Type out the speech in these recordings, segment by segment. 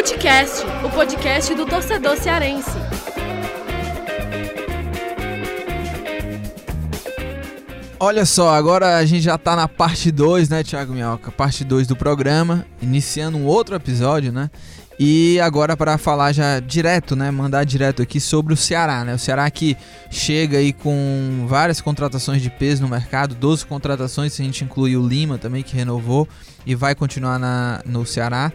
Futecast, o podcast do torcedor cearense. Olha só, agora a gente já tá na parte 2, né, Thiago Minhoca? Parte 2 do programa, iniciando um outro episódio, né? E agora para falar já direto, né, mandar direto aqui sobre o Ceará, né? O Ceará que chega aí com várias contratações de peso no mercado, 12 contratações, se a gente incluir o Lima também que renovou e vai continuar na, no Ceará.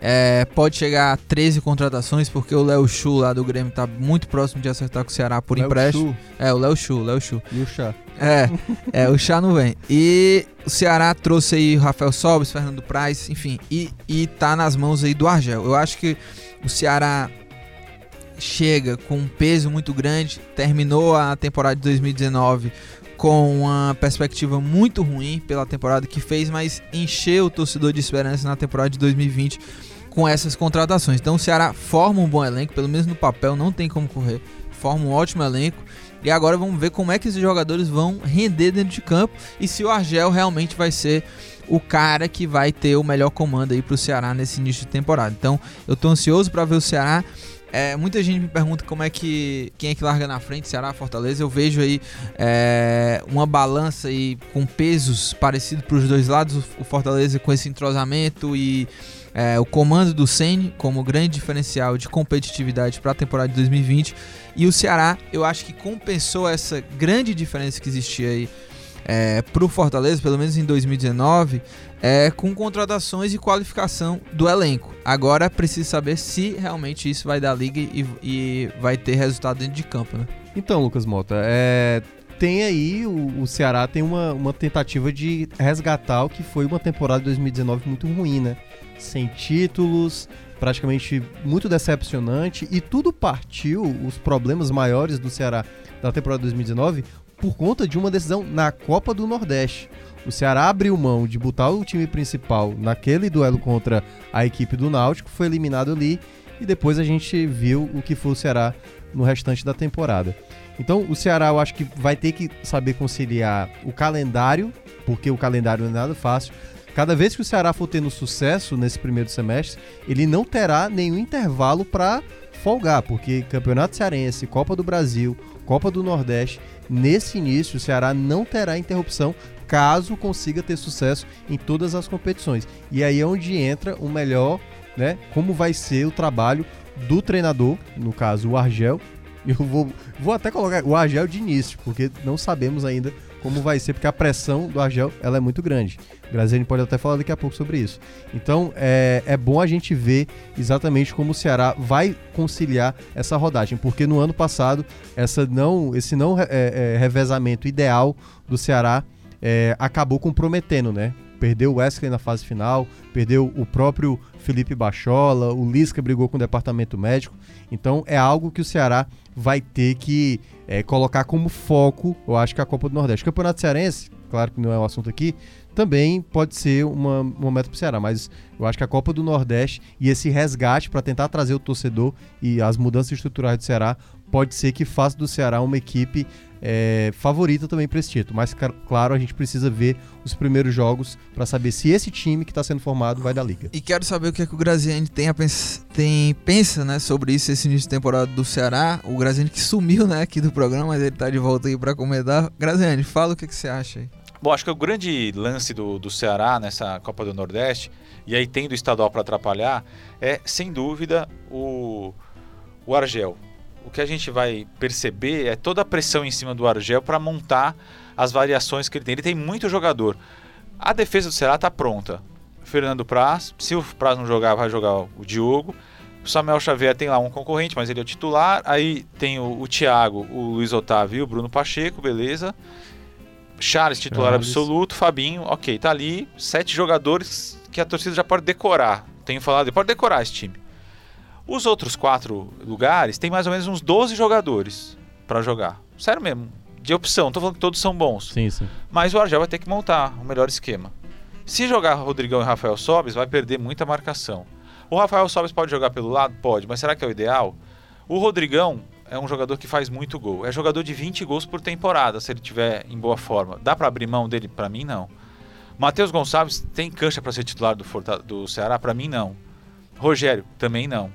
É, pode chegar a 13 contratações, porque o Léo Chu lá do Grêmio tá muito próximo de acertar com o Ceará por Léo empréstimo. Chu. É, o Léo Chu, Léo Chu. E o chá? É, é, o chá não vem. E o Ceará trouxe aí o Rafael Sobres, Fernando Praz, enfim, e, e tá nas mãos aí do Argel. Eu acho que o Ceará chega com um peso muito grande, terminou a temporada de 2019 com uma perspectiva muito ruim pela temporada que fez, mas encheu o torcedor de esperança na temporada de 2020 com essas contratações. Então o Ceará forma um bom elenco, pelo menos no papel, não tem como correr. Forma um ótimo elenco. E agora vamos ver como é que esses jogadores vão render dentro de campo e se o Argel realmente vai ser o cara que vai ter o melhor comando aí pro Ceará nesse início de temporada. Então, eu tô ansioso para ver o Ceará. É, muita gente me pergunta como é que quem é que larga na frente, Ceará, Fortaleza. Eu vejo aí é, uma balança aí com pesos parecidos para os dois lados. O Fortaleza com esse entrosamento e é, o comando do Ceni como grande diferencial de competitividade para a temporada de 2020 e o Ceará eu acho que compensou essa grande diferença que existia aí é, para o Fortaleza, pelo menos em 2019, é, com contratações e qualificação do elenco. Agora precisa saber se realmente isso vai dar liga e, e vai ter resultado dentro de campo, né? Então, Lucas Mota, é, tem aí, o, o Ceará tem uma, uma tentativa de resgatar o que foi uma temporada de 2019 muito ruim, né? Sem títulos, praticamente muito decepcionante, e tudo partiu, os problemas maiores do Ceará da temporada de 2019, por conta de uma decisão na Copa do Nordeste. O Ceará abriu mão de botar o time principal naquele duelo contra a equipe do Náutico, foi eliminado ali, e depois a gente viu o que foi o Ceará no restante da temporada. Então, o Ceará eu acho que vai ter que saber conciliar o calendário, porque o calendário não é nada fácil. Cada vez que o Ceará for tendo sucesso nesse primeiro semestre, ele não terá nenhum intervalo para folgar, porque Campeonato Cearense, Copa do Brasil, Copa do Nordeste, nesse início o Ceará não terá interrupção caso consiga ter sucesso em todas as competições. E aí é onde entra o melhor, né? Como vai ser o trabalho do treinador, no caso o Argel. Eu vou, vou até colocar o Argel de início, porque não sabemos ainda como vai ser, porque a pressão do Argel ela é muito grande. Graziani pode até falar daqui a pouco sobre isso. Então é, é bom a gente ver exatamente como o Ceará vai conciliar essa rodagem, porque no ano passado essa não, esse não é, é, revezamento ideal do Ceará é, acabou comprometendo, né? Perdeu o Wesley na fase final, perdeu o próprio Felipe Bachola, o Lisca brigou com o departamento médico. Então é algo que o Ceará vai ter que é, colocar como foco, eu acho que a Copa do Nordeste. O Campeonato Cearense, claro que não é o assunto aqui, também pode ser uma, uma meta para o Ceará, mas eu acho que a Copa do Nordeste e esse resgate para tentar trazer o torcedor e as mudanças estruturais do Ceará pode ser que faça do Ceará uma equipe é, favorita também para esse título. Mas, claro, a gente precisa ver os primeiros jogos para saber se esse time que está sendo formado vai da liga. E quero saber o que, é que o Graziani tem, a pens tem pensa né, sobre isso, esse início de temporada do Ceará. O Graziani que sumiu né, aqui do programa, mas ele está de volta aí para comentar. Graziani, fala o que, que você acha aí. Bom, acho que o grande lance do, do Ceará nessa Copa do Nordeste, e aí tendo o estadual para atrapalhar, é sem dúvida o, o Argel. O que a gente vai perceber é toda a pressão em cima do Argel para montar as variações que ele tem. Ele tem muito jogador. A defesa do Ceará está pronta. Fernando Praz, se o Praz não jogar, vai jogar o Diogo. O Samuel Xavier tem lá um concorrente, mas ele é o titular. Aí tem o, o Thiago, o Luiz Otávio e o Bruno Pacheco, beleza. Charles, titular Charles. absoluto. Fabinho, ok, tá ali. Sete jogadores que a torcida já pode decorar. Tenho falado, pode decorar esse time. Os outros quatro lugares tem mais ou menos uns 12 jogadores para jogar. Sério mesmo, de opção. Tô falando que todos são bons. Sim, sim. Mas o Argel vai ter que montar o melhor esquema. Se jogar Rodrigão e Rafael Sobes, vai perder muita marcação. O Rafael Sobes pode jogar pelo lado? Pode, mas será que é o ideal? O Rodrigão é um jogador que faz muito gol. É jogador de 20 gols por temporada, se ele tiver em boa forma. Dá para abrir mão dele? Para mim, não. Matheus Gonçalves tem cancha para ser titular do, Forta do Ceará? Para mim, não. Rogério, também não.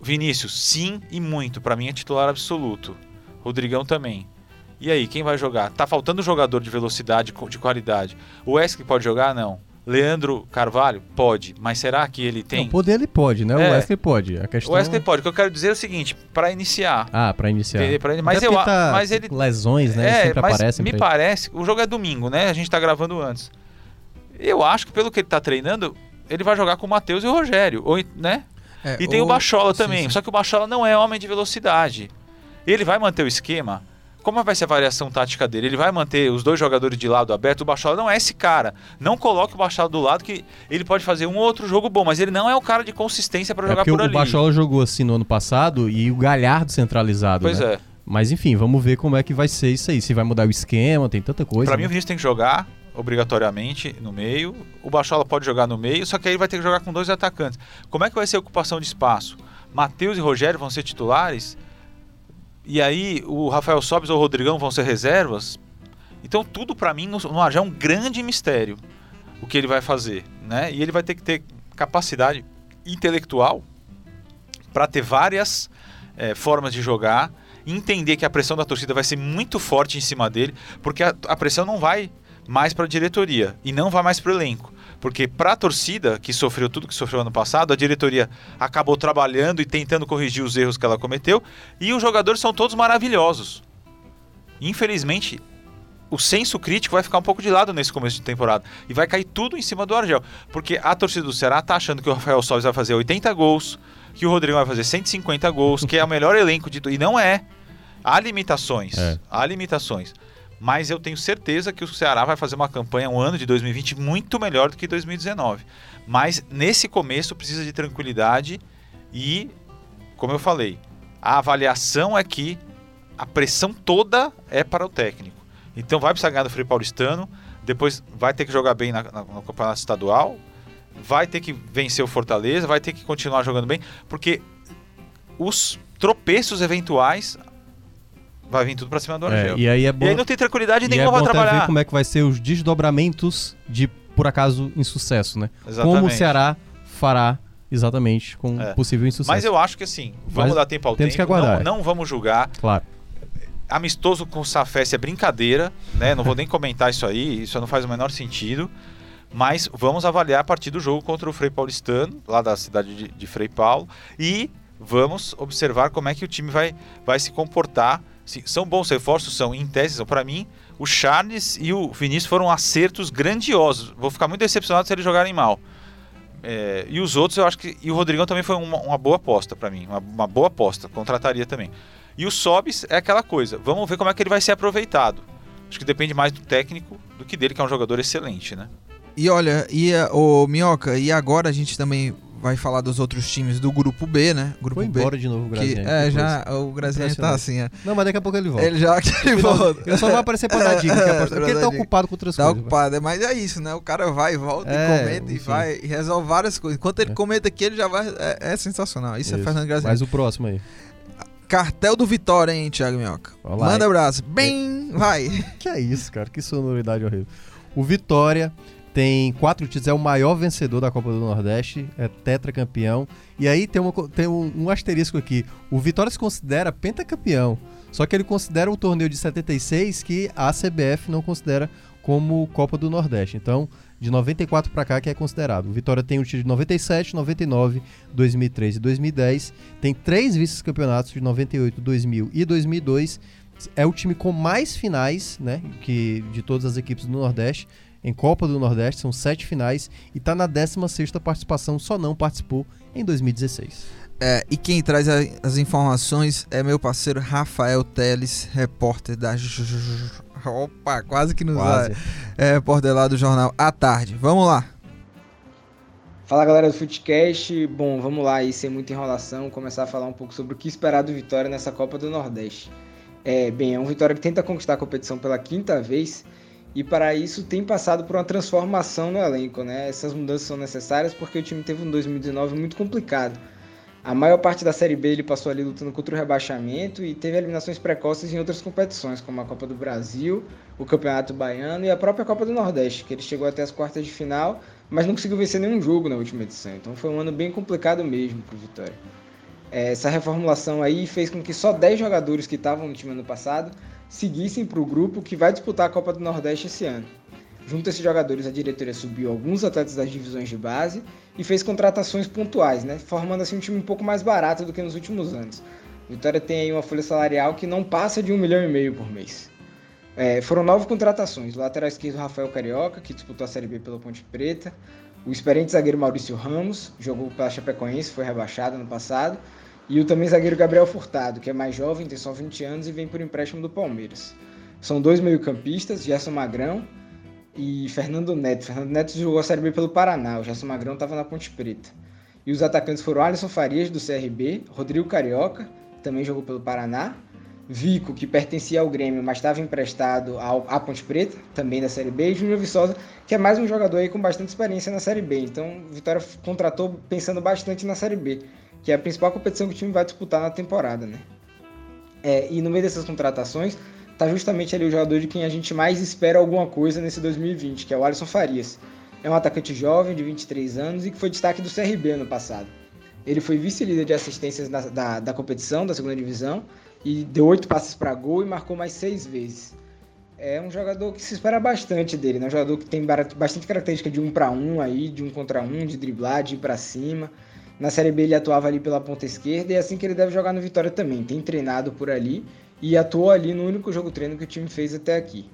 Vinícius, sim e muito. Para mim é titular absoluto. Rodrigão também. E aí, quem vai jogar? Tá faltando jogador de velocidade, de qualidade. O Wesley pode jogar? Não. Leandro Carvalho? Pode. Mas será que ele tem? Não, poder ele pode, né? É. O Wesley pode. A questão... O Wesley pode. O que eu quero dizer é o seguinte, para iniciar. Ah, para iniciar. Entender? Pra... Mas, Até eu, tá mas ele... Lesões, né? É, Sempre mas aparecem. me ele. parece... O jogo é domingo, né? A gente tá gravando antes. Eu acho que pelo que ele tá treinando, ele vai jogar com o Matheus e o Rogério. Ou, né? É, E tem o ou- Bachola sim, também. sim. Só que o Bachola não é homem de velocidade. Ele vai manter o esquema. Como vai ser a variação tática dele? Ele vai manter os dois jogadores de lado aberto. O Bachola não é esse cara. Não coloque o Bachola do lado que ele pode fazer um ou outro jogo bom, mas ele não é o cara de consistência para É jogar por o ali. Bachola jogou assim no ano passado e o Galhardo centralizado. Pois né? é. Mas enfim, vamos ver como é que vai ser isso aí. Se vai mudar o esquema, tem tanta coisa. Pra mim, né? o Vinícius tem que jogar obrigatoriamente no meio. O Bachola pode jogar no meio, só que aí ele vai ter que jogar com dois atacantes. Como é que vai ser a ocupação de espaço? Matheus e Rogério vão ser titulares? E aí o Rafael Sobis ou o Rodrigão vão ser reservas? Então tudo pra mim no, no é um grande mistério o que ele vai fazer, né? E ele vai ter que ter capacidade intelectual para ter várias eh, formas de jogar, entender que a pressão da torcida vai ser muito forte em cima dele, porque a, a pressão não vai mais para a diretoria e não vai mais para o elenco. Porque para a torcida, que sofreu tudo que sofreu ano passado, a diretoria acabou trabalhando e tentando corrigir os erros que ela cometeu, e os jogadores são todos maravilhosos. Infelizmente, o senso crítico vai ficar um pouco de lado nesse começo de temporada. E vai cair tudo em cima do Argel. Porque a torcida do Ceará tá achando que o Rafael Sobis vai fazer 80 gols, que o Rodrigo vai fazer 150 gols, que é o melhor elenco de tudo. E não é. Há limitações. É. Há limitações. Mas eu tenho certeza que o Ceará vai fazer uma campanha, um ano de 2020, muito melhor do que 2019. Mas nesse começo precisa de tranquilidade e, como eu falei, a avaliação é que a pressão toda é para o técnico. Então vai precisar ganhar do Frei Paulistano, depois vai ter que jogar bem na, na- no campeonato estadual, vai ter que vencer o Fortaleza, vai ter que continuar jogando bem, porque os tropeços eventuais vai vir tudo para cima do É, Argel. e aí é E bom, aí não tem tranquilidade e é nenhuma bom para até ver trabalhar. como é que vai ser os desdobramentos de, por acaso, insucesso, né? Exatamente. Como o Ceará fará exatamente com É. possível insucesso. Mas eu acho que assim, vamos Mas dar tempo ao temos tempo. que aguardar. Não, não vamos julgar. Claro. Amistoso com o Safés é brincadeira, né? Não vou nem comentar isso aí, isso não faz o menor sentido. Mas vamos avaliar a partir do jogo contra o Frei Paulistano, lá da cidade de, de Frei Paulo, e vamos observar como é que o time vai, vai se comportar. Se- são bons reforços, são em tese, para mim. O Charles e o Vinícius foram acertos grandiosos. Vou ficar muito decepcionado se eles jogarem mal. É, e os outros, eu acho que. E o Rodrigão também foi uma, uma boa aposta para mim. Uma, uma boa aposta. Contrataria também. E o Sobis é aquela coisa. Vamos ver como é que ele vai ser aproveitado. Acho que depende mais do técnico do que dele, que é um jogador excelente, né? E olha, e o Minhoca, e agora a gente também vai falar dos outros times do grupo B, né? Grupo Foi B. embora de novo o Que, Graziani. é, já coisa. o Graziani tá assim, é. Não, mas daqui a pouco ele volta. Ele já que ele volta. Ele só vai aparecer pra dar dica. Pra Porque ele tá ocupado com outras Tá coisas. ocupado, mas é isso, né? O cara vai e volta É, e comenta e enfim. vai e resolve várias coisas. Enquanto ele É. comenta aqui, ele já vai. É, é sensacional. Isso, é Isso. Fernando Graziani. Mas o próximo aí. Cartel do Vitória, hein, Thiago Minhoca? Olha lá, Manda abraço. Bem, vai. Que é isso, cara? Que sonoridade horrível. O Vitória tem quatro títulos, é o maior vencedor da Copa do Nordeste, é tetracampeão. E aí tem, uma tem um, um asterisco aqui. O Vitória se considera pentacampeão. Só que ele considera o torneio de 76 que a CBF não considera como Copa do Nordeste. Então, de 94 pra cá que é considerado. O Vitória tem o título de 97, 99, 2003 e 2010. Tem três vice-campeonatos de 98, 2000 e 2002 é o time com mais finais, né, que de todas as equipes do Nordeste, em Copa do Nordeste, são sete finais, e está na 16ª participação, só não participou em 2016. É, e quem traz a- as informações é meu parceiro Rafael Teles, repórter da. Opa, quase que nos Quase. É, repórter lá do jornal à tarde. Vamos lá. Fala galera do Footcast, bom, vamos lá aí, sem muita enrolação, começar a falar um pouco sobre o que esperar do Vitória nessa Copa do Nordeste. É, bem, é um Vitória que tenta conquistar a competição pela quinta vez e para isso tem passado por uma transformação no elenco, né? Essas mudanças são necessárias porque o time teve um 2019 muito complicado. A maior parte da Série B ele passou ali lutando contra o rebaixamento e teve eliminações precoces em outras competições, como a Copa do Brasil, o Campeonato Baiano e a própria Copa do Nordeste, que ele chegou até as quartas de final, mas não conseguiu vencer nenhum jogo na última edição. Então foi um ano bem complicado mesmo para o Vitória. É, essa reformulação aí fez com que só 10 jogadores que estavam no time ano passado seguissem para o grupo que vai disputar a Copa do Nordeste esse ano. Junto a esses jogadores, a diretoria subiu alguns atletas das divisões de base e fez contratações pontuais, né? formando assim um time um pouco mais barato do que nos últimos anos. Vitória tem aí uma folha salarial que não passa de um milhão e meio por mês. É, foram nove contratações. O lateral esquerdo Rafael Carioca, que disputou a Série B pela Ponte Preta. O experiente zagueiro Maurício Ramos, jogou pela Chapecoense, foi rebaixado no passado. E o também zagueiro Gabriel Furtado, que é mais jovem, tem só 20 anos e vem por empréstimo do Palmeiras. São dois meio-campistas, Gerson Magrão e Fernando Neto. Fernando Neto jogou a Série B pelo Paraná, o Gerson Magrão estava na Ponte Preta. E os atacantes foram Alisson Farias, do CRB, Rodrigo Carioca, também jogou pelo Paraná. Vico, que pertencia ao Grêmio, mas estava emprestado ao, à Ponte Preta, também da Série B, e Júnior Viçosa, que é mais um jogador aí com bastante experiência na Série B. Então, Vitória contratou pensando bastante na Série B, que é a principal competição que o time vai disputar na temporada, né? É, e no meio dessas contratações, tá justamente ali o jogador de quem a gente mais espera alguma coisa nesse 2020, que é o Alisson Farias. É um atacante jovem, de 23 anos, e que foi destaque do CRB ano passado. Ele foi vice-líder de assistências da, da, da, competição, da segunda divisão, e deu oito passes para gol e marcou mais seis vezes. É um jogador que se espera bastante dele, né? Um jogador que tem bastante característica de um para um aí, de um contra um, de driblar, de ir para cima. Na Série B ele atuava ali pela ponta esquerda e é assim que ele deve jogar no Vitória também. Tem treinado por ali e atuou ali no único jogo treino que o time fez até aqui.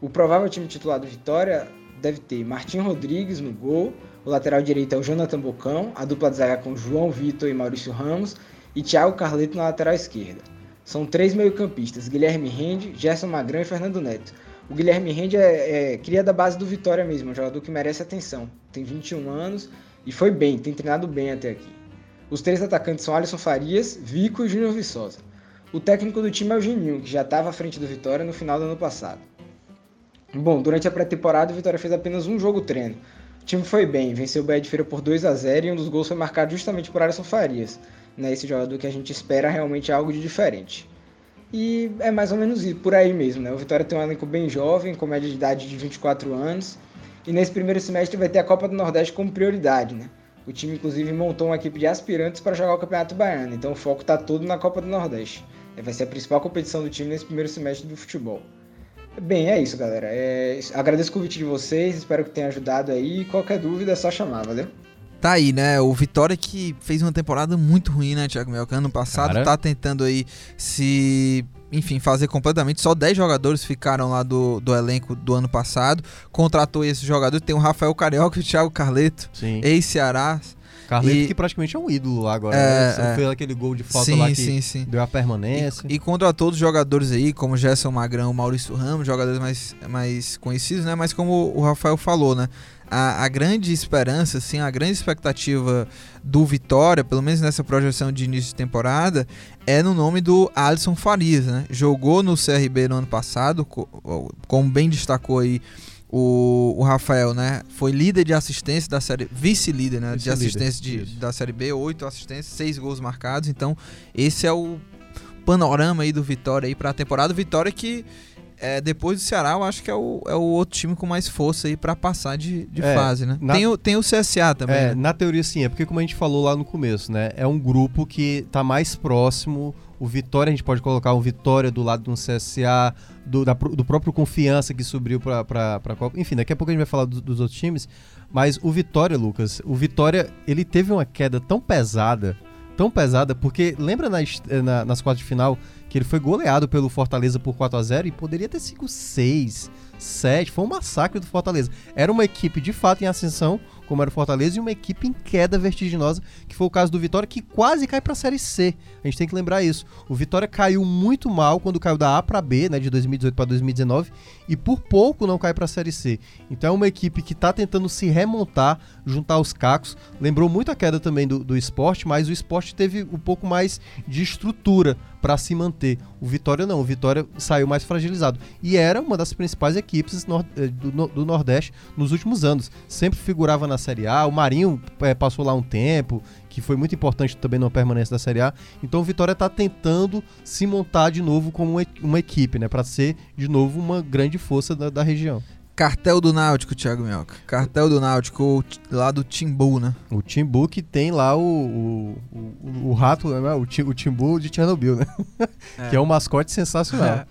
O provável time titular do Vitória deve ter Martim Rodrigues no gol, o lateral direito é o Jonathan Bocão, a dupla de zaga com João Vitor e Maurício Ramos e Thiago Carleto na lateral esquerda. São três meio-campistas, Guilherme Rende, Gerson Magrão e Fernando Neto. O Guilherme Rende é, é cria da base do Vitória mesmo, é um jogador que merece atenção. Tem 21 anos e foi bem, tem treinado bem até aqui. Os três atacantes são Alisson Farias, Vico e Júnior Viçosa. O técnico do time é o Geninho, que já estava à frente do Vitória no final do ano passado. Bom, durante a pré-temporada o Vitória fez apenas um jogo treino, o time foi bem, venceu o Bahia de Feira por 2 a 0 e um dos gols foi marcado justamente por Alisson Farias, né, esse jogador que a gente espera realmente algo de diferente. E é mais ou menos por aí mesmo. Né? O Vitória tem um elenco bem jovem, com média de idade de 24 anos, e nesse primeiro semestre vai ter a Copa do Nordeste como prioridade. Né? O time, inclusive, montou uma equipe de aspirantes para jogar o Campeonato Baiano, então o foco está todo na Copa do Nordeste. Vai ser a principal competição do time nesse primeiro semestre do futebol. Bem, é isso, galera. É, agradeço o convite de vocês, espero que tenha ajudado aí. Qualquer dúvida é só chamar, valeu? Tá aí, né? O Vitória que fez uma temporada muito ruim, né, Thiago Melca? Ano passado Cara. tá tentando aí se enfim, fazer completamente. Só 10 jogadores ficaram lá do, do elenco do ano passado. Contratou esses jogadores. Tem o Rafael Carioca e o Thiago Carleto, ex-Ceará. Carleto e... que praticamente é um ídolo lá agora. É, né? é. Fez aquele gol de falta sim, lá que sim, sim. deu a permanência. E, e contra todos os jogadores aí, como Gerson Magrão, Maurício Ramos, jogadores mais, mais conhecidos, né? Mas como o Rafael falou, né? A, a, grande esperança, assim, a grande expectativa do Vitória, pelo menos nessa projeção de início de temporada, é no nome do Alisson Farias, né? Jogou no CRB no ano passado, como bem destacou aí o, o Rafael, né? Foi líder de assistência da série, vice-líder, né? Vice de assistência de, da série B, oito assistências, seis gols marcados. Então, esse é o panorama aí do Vitória aí para a temporada. Vitória que é, depois do Ceará, eu acho que é o, é o outro time com mais força aí para passar de, de é, fase, né? Na, tem, o, tem o CSA também. É, né? Na teoria, sim, é porque, como a gente falou lá no começo, né? É um grupo que tá mais próximo. O Vitória, a gente pode colocar um Vitória do lado do CSA, do, da, do próprio Confiança que subiu pra, pra Copa. Enfim, daqui a pouco a gente vai falar do, dos outros times. Mas o Vitória, Lucas, o Vitória, ele teve uma queda tão pesada, tão pesada, porque lembra nas, na, nas quartas de final que ele foi goleado pelo Fortaleza por 4 a 0 e poderia ter sido 6, 7. Foi um massacre do Fortaleza. Era uma equipe de fato em ascensão, como era o Fortaleza, e uma equipe em queda vertiginosa, que foi o caso do Vitória, que quase cai para a Série C. A gente tem que lembrar isso. O Vitória caiu muito mal quando caiu da A para B, né, de 2018 para 2019, e por pouco não cai para a Série C. Então é uma equipe que está tentando se remontar, juntar os cacos. Lembrou muito a queda também do, do esporte, mas o esporte teve um pouco mais de estrutura para se manter. O Vitória não, o Vitória saiu mais fragilizado. E era uma das principais equipes eh, do, do Nordeste nos últimos anos. Sempre figurava na Série A, o Marinho é, passou lá um tempo, que foi muito importante também na permanência da Série A. Então o Vitória está tentando se montar de novo como uma equipe, né, para ser de novo uma grande força da, da região. Cartel do Náutico, Thiago Minhoca. Cartel do Náutico, lá do Timbu, né? O Timbu que tem lá o, o, o, o rato, né? o, o Timbu de Chernobyl, né? É. que é um mascote sensacional.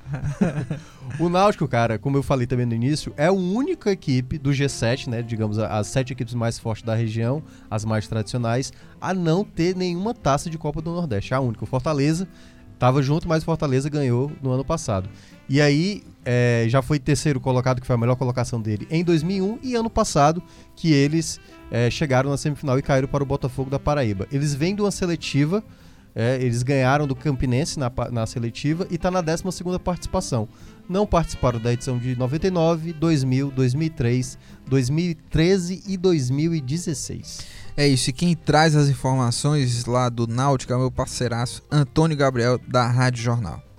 o Náutico, cara, como eu falei também no início, é a única equipe do G7, né? Digamos, as sete equipes mais fortes da região, as mais tradicionais, a não ter nenhuma taça de Copa do Nordeste. A única. O Fortaleza Tava junto, mas o Fortaleza ganhou no ano passado. E aí, é, já foi terceiro colocado, que foi a melhor colocação dele em 2001, e ano passado, que eles é, chegaram na semifinal e caíram para o Botafogo da Paraíba. Eles vêm de uma seletiva, é, eles ganharam do Campinense na, na seletiva e está na 12 participação. Não participaram da edição de 99, 2000, 2003, 2013 e 2016. É isso, e quem traz as informações lá do Náutica é meu parceiraço Antônio Gabriel, da Rádio Jornal.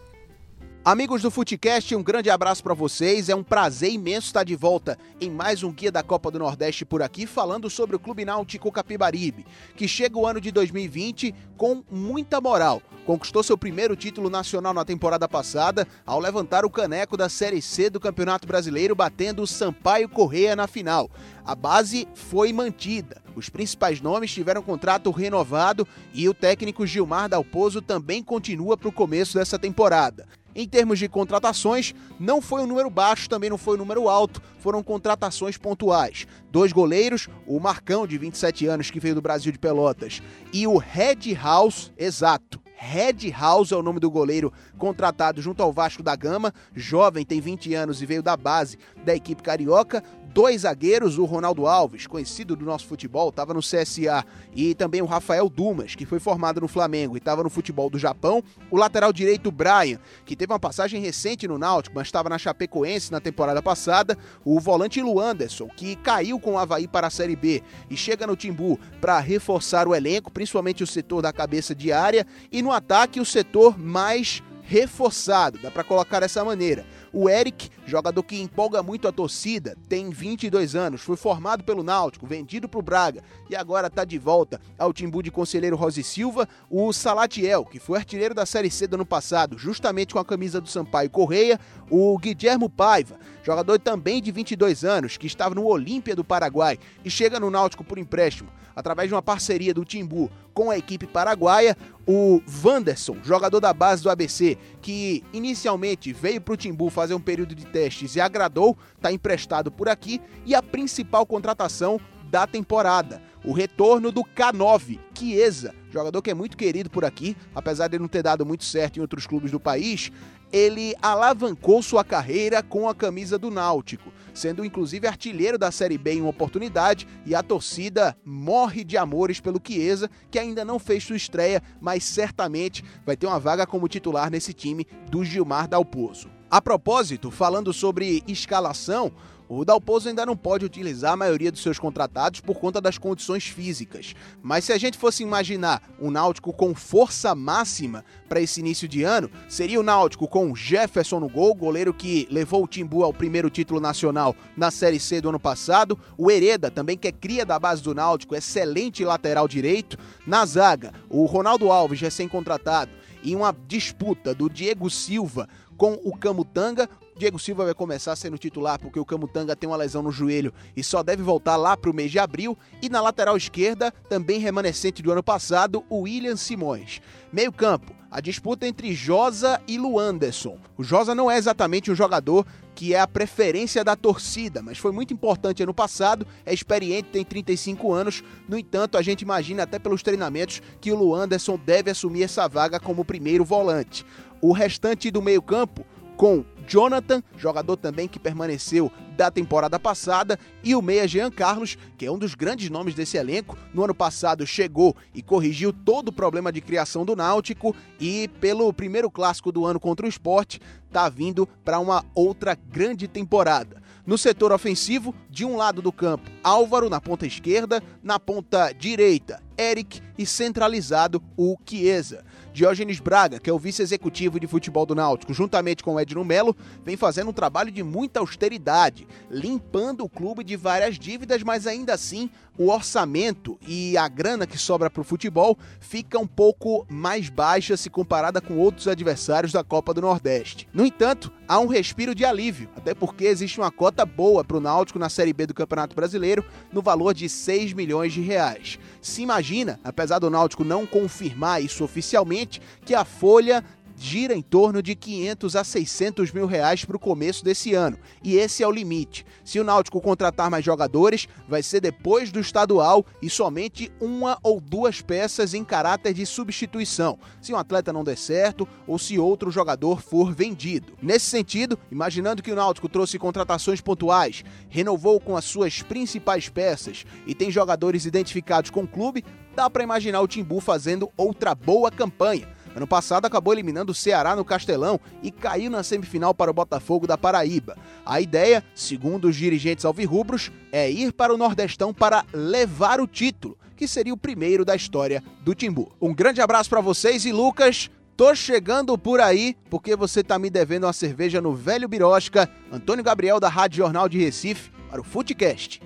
Amigos do Futecast, um grande abraço para vocês. É um prazer imenso estar de volta em mais um Guia da Copa do Nordeste por aqui, falando sobre o Clube Náutico Capibaribe, que chega o ano de 2020 com muita moral. Conquistou seu primeiro título nacional na temporada passada ao levantar o caneco da Série C do Campeonato Brasileiro, batendo o Sampaio Correia na final. A base foi mantida. Os principais nomes tiveram contrato renovado e o técnico Gilmar Dalpozo também continua para o começo dessa temporada. Em termos de contratações, não foi um número baixo, também não foi um número alto, foram contratações pontuais. Dois goleiros, o Marcão, de 27 anos, que veio do Brasil de Pelotas, e o Red House, exato. Red House é o nome do goleiro contratado junto ao Vasco da Gama, jovem, tem 20 anos e veio da base da equipe carioca dois zagueiros, o Ronaldo Alves, conhecido do nosso futebol, estava no CSA, e também o Rafael Dumas, que foi formado no Flamengo e estava no futebol do Japão, o lateral direito Brian, que teve uma passagem recente no Náutico, mas estava na Chapecoense na temporada passada, o volante Luanderson, que caiu com o Havaí para a Série B e chega no Timbu para reforçar o elenco, principalmente o setor da cabeça de área, e no ataque o setor mais reforçado, dá para colocar dessa maneira. O Eric, jogador que empolga muito a torcida, tem 22 anos, foi formado pelo Náutico, vendido para o Braga e agora está de volta ao Timbu de Conselheiro Rosi Silva. O Salatiel, que foi artilheiro da Série C do ano passado, justamente com a camisa do Sampaio Correia. O Guilhermo Paiva, jogador também de 22 anos, que estava no Olímpia do Paraguai e chega no Náutico por empréstimo através de uma parceria do Timbu com a equipe paraguaia. O Wanderson, jogador da base do ABC, que inicialmente veio para o Timbu fazer um período de testes e agradou, está emprestado por aqui. E a principal contratação da temporada, o retorno do K9, Chiesa, jogador que é muito querido por aqui, apesar de não ter dado muito certo em outros clubes do país, ele alavancou sua carreira com a camisa do Náutico, sendo inclusive artilheiro da Série B em uma oportunidade e a torcida morre de amores pelo Chiesa, que ainda não fez sua estreia, mas certamente vai ter uma vaga como titular nesse time do Gilmar Dalpozo. A propósito, falando sobre escalação, o Dalpozo ainda não pode utilizar a maioria dos seus contratados por conta das condições físicas. Mas se a gente fosse imaginar um Náutico com força máxima para esse início de ano, seria o Náutico com Jefferson no gol, goleiro que levou o Timbu ao primeiro título nacional na Série C do ano passado. O Hereda, também que é cria da base do Náutico, excelente lateral direito. Na zaga, o Ronaldo Alves, recém-contratado. E uma disputa do Diego Silva com o Camutanga. Diego Silva vai começar sendo titular porque o Camutanga tem uma lesão no joelho e só deve voltar lá para o mês de abril. E na lateral esquerda, também remanescente do ano passado, o William Simões. Meio campo, a disputa entre Josa e Luanderson. O Josa não é exatamente um jogador que é a preferência da torcida, mas foi muito importante ano passado, é experiente, tem 35 anos. No entanto, a gente imagina até pelos treinamentos que o Luanderson deve assumir essa vaga como primeiro volante. O restante do meio-campo com Jonathan, jogador também que permaneceu da temporada passada, e o meia Jean Carlos, que é um dos grandes nomes desse elenco. No ano passado chegou e corrigiu todo o problema de criação do Náutico e pelo primeiro clássico do ano contra o esporte, está vindo para uma outra grande temporada. No setor ofensivo, de um lado do campo, Álvaro na ponta esquerda, na ponta direita, Eric e centralizado o Chiesa. Diógenes Braga, que é o vice-executivo de futebol do Náutico, juntamente com o Edno Melo, vem fazendo um trabalho de muita austeridade, limpando o clube de várias dívidas, mas ainda assim o orçamento e a grana que sobra para o futebol fica um pouco mais baixa se comparada com outros adversários da Copa do Nordeste. No entanto, há um respiro de alívio, até porque existe uma cota boa para o Náutico na Série B do Campeonato Brasileiro, no valor de 6 milhões de reais. Se imagina, apesar do Náutico não confirmar isso oficialmente, que a folha gira em torno de 500 a 600 mil reais para o começo desse ano. E esse é o limite. Se o Náutico contratar mais jogadores, vai ser depois do estadual e somente uma ou duas peças em caráter de substituição, se um atleta não der certo ou se outro jogador for vendido. Nesse sentido, imaginando que o Náutico trouxe contratações pontuais, renovou com as suas principais peças e tem jogadores identificados com o clube, dá para imaginar o Timbu fazendo outra boa campanha Ano passado acabou eliminando o Ceará no Castelão e caiu na semifinal para o Botafogo da Paraíba. A ideia, segundo os dirigentes alvirrubros, é ir para o Nordestão para levar o título, que seria o primeiro da história do Timbu. Um grande abraço para vocês e Lucas, Tô chegando por aí porque você tá me devendo uma cerveja no Velho Birosca. Antônio Gabriel da Rádio Jornal de Recife para o Footcast.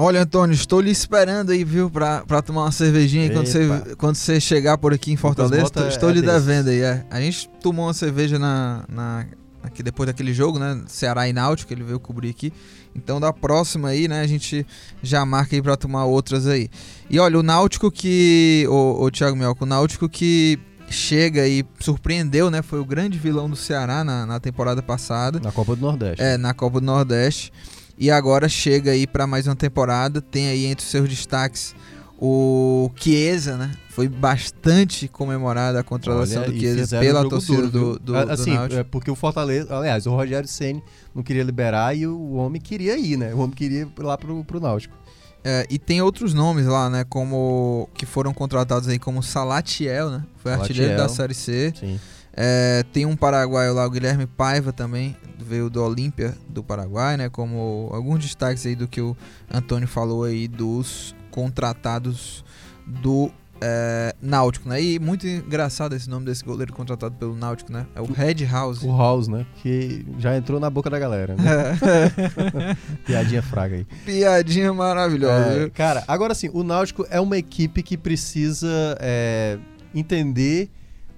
Olha, Antônio, estou lhe esperando aí, viu, pra, pra tomar uma cervejinha aí quando você, quando você chegar por aqui em Fortaleza. Estou, estou é lhe devendo aí, é. A gente tomou uma cerveja na, na, aqui depois daquele jogo, né? Ceará e Náutico, ele veio cobrir aqui. Então, da próxima aí, né, a gente já marca aí pra tomar outras aí. E olha, o Náutico que. O, o Thiago Mioca, o Náutico que chega e surpreendeu, né? Foi o grande vilão do Ceará na, na temporada passada. Na Copa do Nordeste. É, na Copa do Nordeste. E agora chega aí para mais uma temporada. Tem aí entre os seus destaques o Chiesa, né? Foi bastante comemorada a contratação Olha, do Chiesa pela torcida duro, do, do, assim, do é porque o Fortaleza, aliás, o Rogério Ceni não queria liberar e o homem queria ir, né? O homem queria ir lá pro, pro Náutico. É, e tem outros nomes lá, né? Como que foram contratados aí como Salatiel, né? Foi Salatiel, artilheiro da Série C. Sim. É, tem um paraguaio lá, o Guilherme Paiva também, veio do Olímpia do Paraguai, né? Como alguns destaques aí do que o Antônio falou aí dos contratados do é, Náutico, né? E muito engraçado esse nome desse goleiro contratado pelo Náutico, né? É o Red House. O House, né? Que já entrou na boca da galera, né? Piadinha fraga aí. Piadinha maravilhosa. É, cara, agora sim, o Náutico é uma equipe que precisa é, entender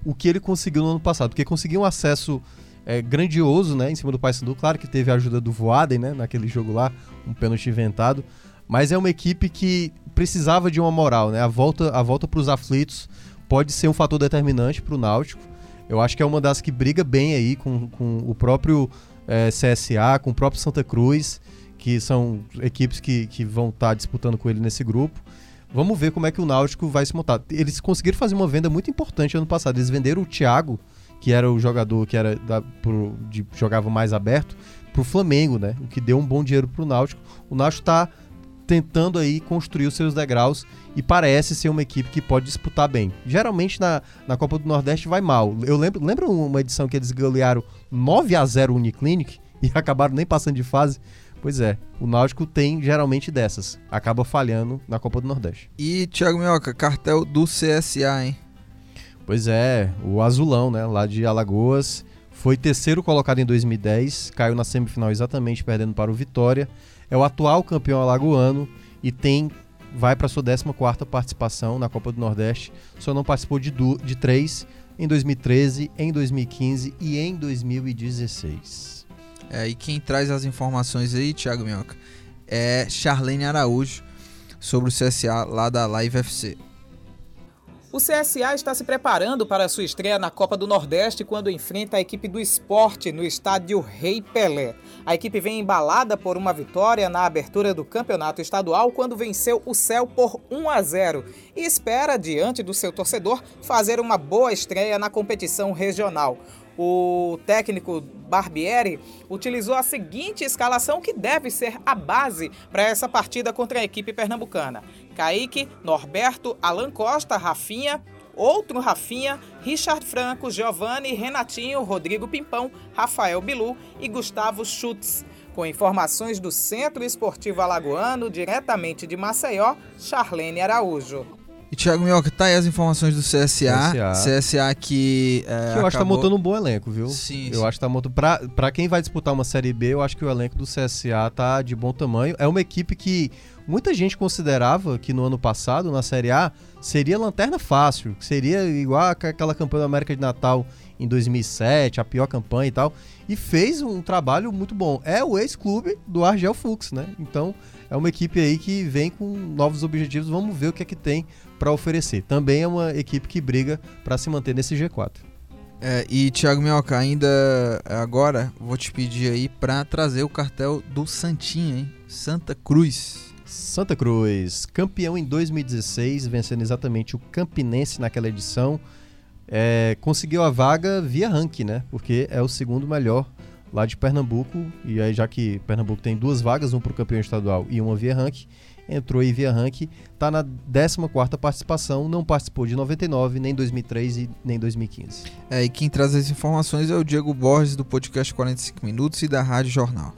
o que ele conseguiu no ano passado, porque conseguiu um acesso é, grandioso, né, em cima do Paysandu, claro que teve a ajuda do Voaden, né, naquele jogo lá, um pênalti inventado, mas é uma equipe que precisava de uma moral, né, a volta a volta para os aflitos pode ser um fator determinante para o Náutico, eu acho que é uma das que briga bem aí com, com o próprio é, CSA, com o próprio Santa Cruz, que são equipes que, que vão estar tá disputando com ele nesse grupo. Vamos ver como é que o Náutico vai se montar. Eles conseguiram fazer uma venda muito importante ano passado. Eles venderam o Thiago, que era o jogador que era da, pro, de, jogava mais aberto, pro Flamengo, né? O que deu um bom dinheiro pro Náutico. O Náutico está tentando aí construir os seus degraus e parece ser uma equipe que pode disputar bem. Geralmente na, na Copa do Nordeste vai mal. Eu lembro, lembro uma edição que eles golearam 9 a 0 o Uniclinic e acabaram nem passando de fase. Pois é, o Náutico tem geralmente dessas. Acaba falhando na Copa do Nordeste. E, Thiago Minhoca, cartel do CSA, hein? Pois é, o Azulão, né, lá de Alagoas. Foi terceiro colocado em 2010, caiu na semifinal exatamente perdendo para o Vitória. É o atual campeão alagoano e tem vai para sua 14ª participação na Copa do Nordeste. Só não participou de, de três em 2013, em 2015 e em 2016. É, e quem traz as informações aí, Thiago Minhoca, é Charlene Araújo sobre o CSA lá da Live FC. O CSA está se preparando para sua estreia na Copa do Nordeste quando enfrenta a equipe do esporte no estádio Rei Pelé. A equipe vem embalada por uma vitória na abertura do campeonato estadual quando venceu o Céu por 1 a 0 e espera, diante do seu torcedor, fazer uma boa estreia na competição regional o técnico Barbieri utilizou a seguinte escalação que deve ser a base para essa partida contra a equipe pernambucana. Kaique, Norberto, Alan Costa, Rafinha, outro Rafinha, Richard Franco, Giovanni, Renatinho, Rodrigo Pimpão, Rafael Bilu e Gustavo Schutz. Com informações do Centro Esportivo Alagoano, diretamente de Maceió, Charlene Araújo. E Thiago Minhoca, tá aí as informações do CSA. CSA, CSA que. É, que eu acabou... acho que tá montando um bom elenco, viu? Sim. Eu sim. acho que tá montando. Pra, pra quem vai disputar uma Série B, eu acho que o elenco do CSA tá de bom tamanho. É uma equipe que muita gente considerava que no ano passado, na Série A, seria lanterna fácil, que seria igual aquela campanha da América de Natal em 2007, a pior campanha e tal, e fez um trabalho muito bom. É o ex-clube do Argel Fux, né? Então, é uma equipe aí que vem com novos objetivos, vamos ver o que é que tem para oferecer. Também é uma equipe que briga para se manter nesse G4. É, e Thiago Minhoca, ainda agora vou te pedir aí para trazer o cartel do Santinha, hein? Santa Cruz. Santa Cruz, campeão em 2016, vencendo exatamente o Campinense naquela edição. É, conseguiu a vaga via ranking, né? Porque é o segundo melhor lá de Pernambuco. E aí, já que Pernambuco tem duas vagas, um para o campeão estadual e uma via ranking, entrou aí via ranking, está na 14 participação, não participou de 99, nem 2003 e nem 2015. É, e quem traz as informações é o Diego Borges do podcast 45 Minutos e da Rádio Jornal.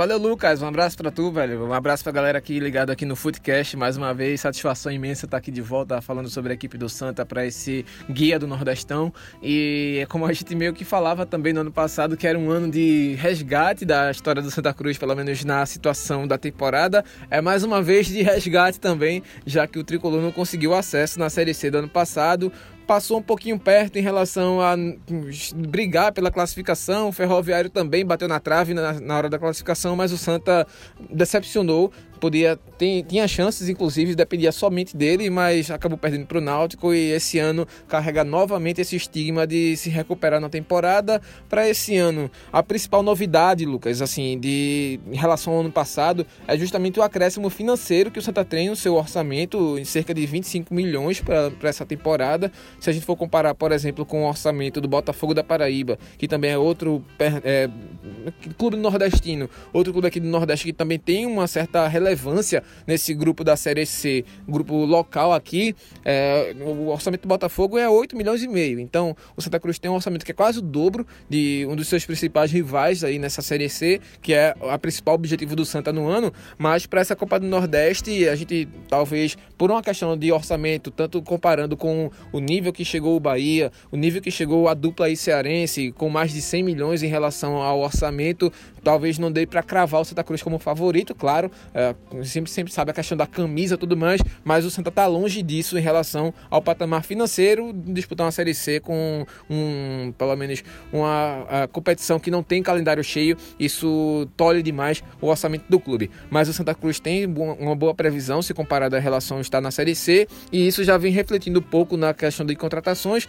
Valeu, Lucas. Um abraço pra tu, velho. Um abraço pra galera aqui ligado aqui no Footcast. Mais uma vez, satisfação imensa estar aqui de volta falando sobre a equipe do Santa para esse guia do Nordestão. E é como a gente meio que falava também no ano passado, que era um ano de resgate da história do Santa Cruz, pelo menos na situação da temporada. É mais uma vez de resgate também, já que o Tricolor não conseguiu acesso na Série C do ano passado passou um pouquinho perto em relação a brigar pela classificação. O Ferroviário também bateu na trave na, na hora da classificação, mas o Santa decepcionou podia tem, tinha chances, inclusive, dependia somente dele, mas acabou perdendo para o Náutico e esse ano carrega novamente esse estigma de se recuperar na temporada. Para esse ano, a principal novidade, Lucas, assim, de em relação ao ano passado, é justamente o acréscimo financeiro que o Santa tem no seu orçamento, em cerca de 25 milhões para essa temporada. Se a gente for comparar, por exemplo, com o orçamento do Botafogo da Paraíba, que também é outro é, clube nordestino, outro clube aqui do Nordeste que também tem uma certa relevância relevância nesse grupo da Série C, grupo local aqui, é, o orçamento do Botafogo é 8 milhões e meio. Então, o Santa Cruz tem um orçamento que é quase o dobro de um dos seus principais rivais aí nessa Série C, que é a principal objetivo do Santa no ano. Mas para essa Copa do Nordeste, a gente talvez, por uma questão de orçamento, tanto comparando com o nível que chegou o Bahia, o nível que chegou a dupla aí cearense, com mais de 100 milhões em relação ao orçamento, talvez não dê para cravar o Santa Cruz como favorito, claro. É, sempre, sempre sabe a questão da camisa e tudo mais, mas o Santa está longe disso em relação ao patamar financeiro, disputar uma Série C com um, pelo menos uma competição que não tem calendário cheio, isso tolhe demais o orçamento do clube. Mas o Santa Cruz tem uma boa previsão se comparado à relação estar na Série C, e isso já vem refletindo um pouco na questão de contratações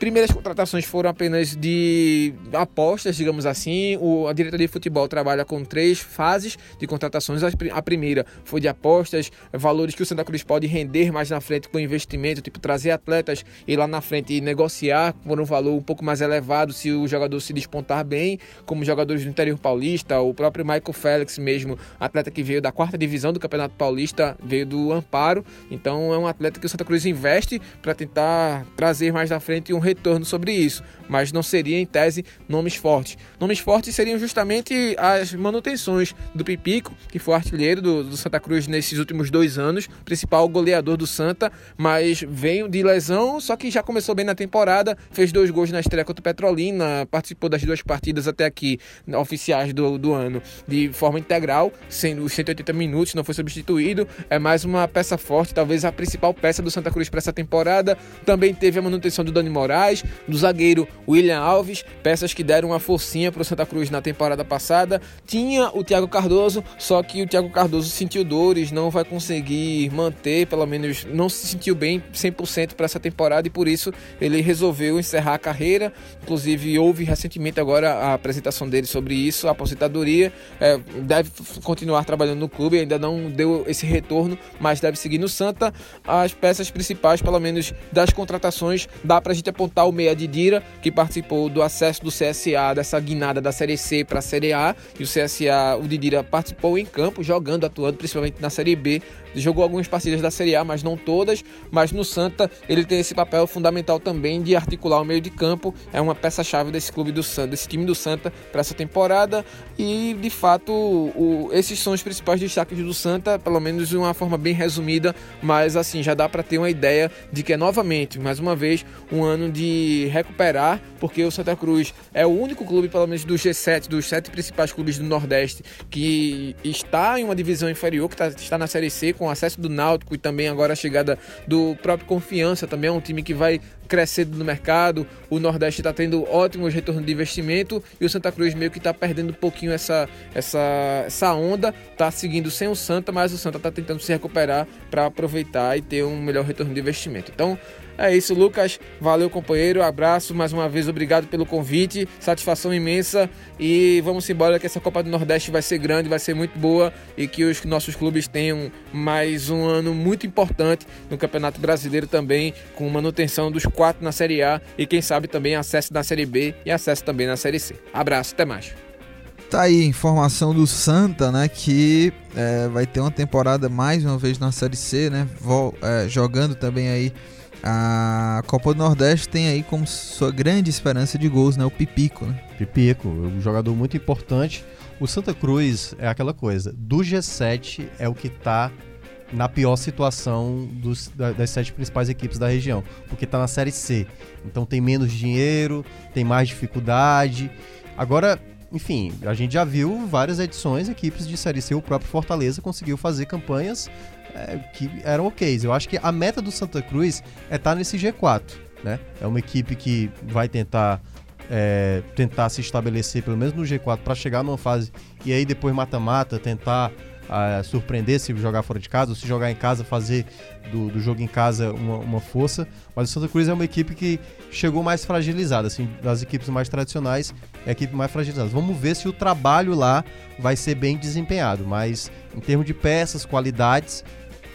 primeiras contratações foram apenas de apostas, digamos assim. O, a diretoria de futebol trabalha com três fases de contratações. A primeira foi de apostas, valores que o Santa Cruz pode render mais na frente com investimento, tipo trazer atletas e lá na frente negociar por um valor um pouco mais elevado se o jogador se despontar bem, como jogadores do interior paulista, o próprio Michael Félix mesmo, atleta que veio da quarta divisão do Campeonato Paulista, veio do Amparo. Então é um atleta que o Santa Cruz investe para tentar trazer mais na frente um retorno sobre isso, mas não seria em tese nomes fortes. Nomes fortes seriam justamente as manutenções do Pipico, que foi artilheiro do, do Santa Cruz nesses últimos dois anos, principal goleador do Santa, mas veio de lesão, só que já começou bem na temporada, fez dois gols na estreia contra o Petrolina, participou das duas partidas até aqui oficiais do, do ano de forma integral, sendo os 180 minutos, não foi substituído, é mais uma peça forte, talvez a principal peça do Santa Cruz para essa temporada. Também teve a manutenção do Dani Moraes Do zagueiro William Alves, peças que deram uma forcinha para o Santa Cruz na temporada passada. Tinha o Thiago Cardoso, só que o Thiago Cardoso sentiu dores, não vai conseguir manter, pelo menos não se sentiu bem 100% para essa temporada e por isso ele resolveu encerrar a carreira. Inclusive, houve recentemente agora a apresentação dele sobre isso, a aposentadoria. É, deve continuar trabalhando no clube, ainda não deu esse retorno, mas deve seguir no Santa. As peças principais, pelo menos das contratações, dá para a gente apontar apontar o meia Didira, que participou do acesso do CSA, dessa guinada da Série C para a Série A. E o CSA, o Didira participou em campo, jogando, atuando, principalmente na Série B. Jogou algumas partidas da Série A, mas não todas. Mas no Santa, ele tem esse papel fundamental também de articular o meio de campo. É uma peça-chave desse clube do Santa, desse time do Santa para essa temporada. E de fato, o, esses são os principais destaques do Santa, pelo menos de uma forma bem resumida. Mas assim, já dá para ter uma ideia de que é novamente, mais uma vez, um ano de recuperar, porque o Santa Cruz é o único clube, pelo menos dos G7, dos sete principais clubes do Nordeste, que está em uma divisão inferior, que tá, está na Série C, com acesso do Náutico e também agora a chegada do próprio Confiança, também é um time que vai crescendo no mercado. O Nordeste está tendo ótimos retornos de investimento e o Santa Cruz meio que está perdendo um pouquinho essa, essa, essa onda, está seguindo sem o Santa, mas o Santa está tentando se recuperar para aproveitar e ter um melhor retorno de investimento. Então, é isso, Lucas. Valeu, companheiro. Abraço. Mais uma vez, obrigado pelo convite. Satisfação imensa. E vamos embora que essa Copa do Nordeste vai ser grande, vai ser muito boa e que os nossos clubes tenham mais um ano muito importante no Campeonato Brasileiro também, com manutenção dos quatro na Série A e quem sabe também acesso na Série B e acesso também na Série C. Abraço, até mais. Tá aí, informação do Santa, né? Que é, vai ter uma temporada mais uma vez na Série C, né? Vol é, jogando também aí a Copa do Nordeste tem aí como sua grande esperança de gols, né? O Pipico, né? Pipico, um jogador muito importante. O Santa Cruz é aquela coisa, do G7 é o que tá na pior situação dos, das sete principais equipes da região, porque tá na Série C. Então tem menos dinheiro, tem mais dificuldade. Agora, enfim, a gente já viu várias edições, equipes de Série C, o próprio Fortaleza conseguiu fazer campanhas é, que eram ok. Eu acho que a meta do Santa Cruz é estar tá nesse G4, né? É uma equipe que vai tentar é, tentar se estabelecer pelo menos no G4 para chegar numa fase e aí depois mata-mata, tentar uh, surpreender se jogar fora de casa ou se jogar em casa, fazer do, do jogo em casa uma, uma, força. Mas o Santa Cruz é uma equipe que chegou mais fragilizada, assim, das equipes mais tradicionais, é a equipe mais fragilizada. Vamos ver se o trabalho lá vai ser bem desempenhado, mas em termos de peças, qualidades,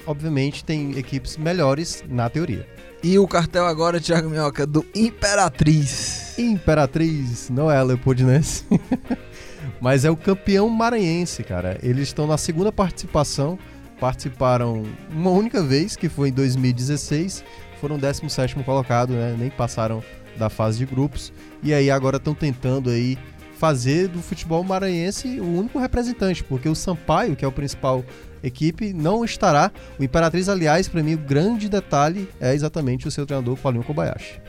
obviamente tem equipes melhores na teoria. E o cartel agora, Thiago Minhoca, do Imperatriz. Imperatriz, não é a Leopoldinense. Mas é o campeão maranhense, cara. Eles estão na segunda participação. Participaram uma única vez, que foi em 2016. Foram 17 colocado, né? Nem passaram da fase de grupos. E aí agora estão tentando aí fazer do futebol maranhense o único representante, porque o Sampaio, que é o principal equipe não estará. O Imperatriz, aliás, para mim, o grande detalhe é exatamente o seu treinador, Paulinho Kobayashi.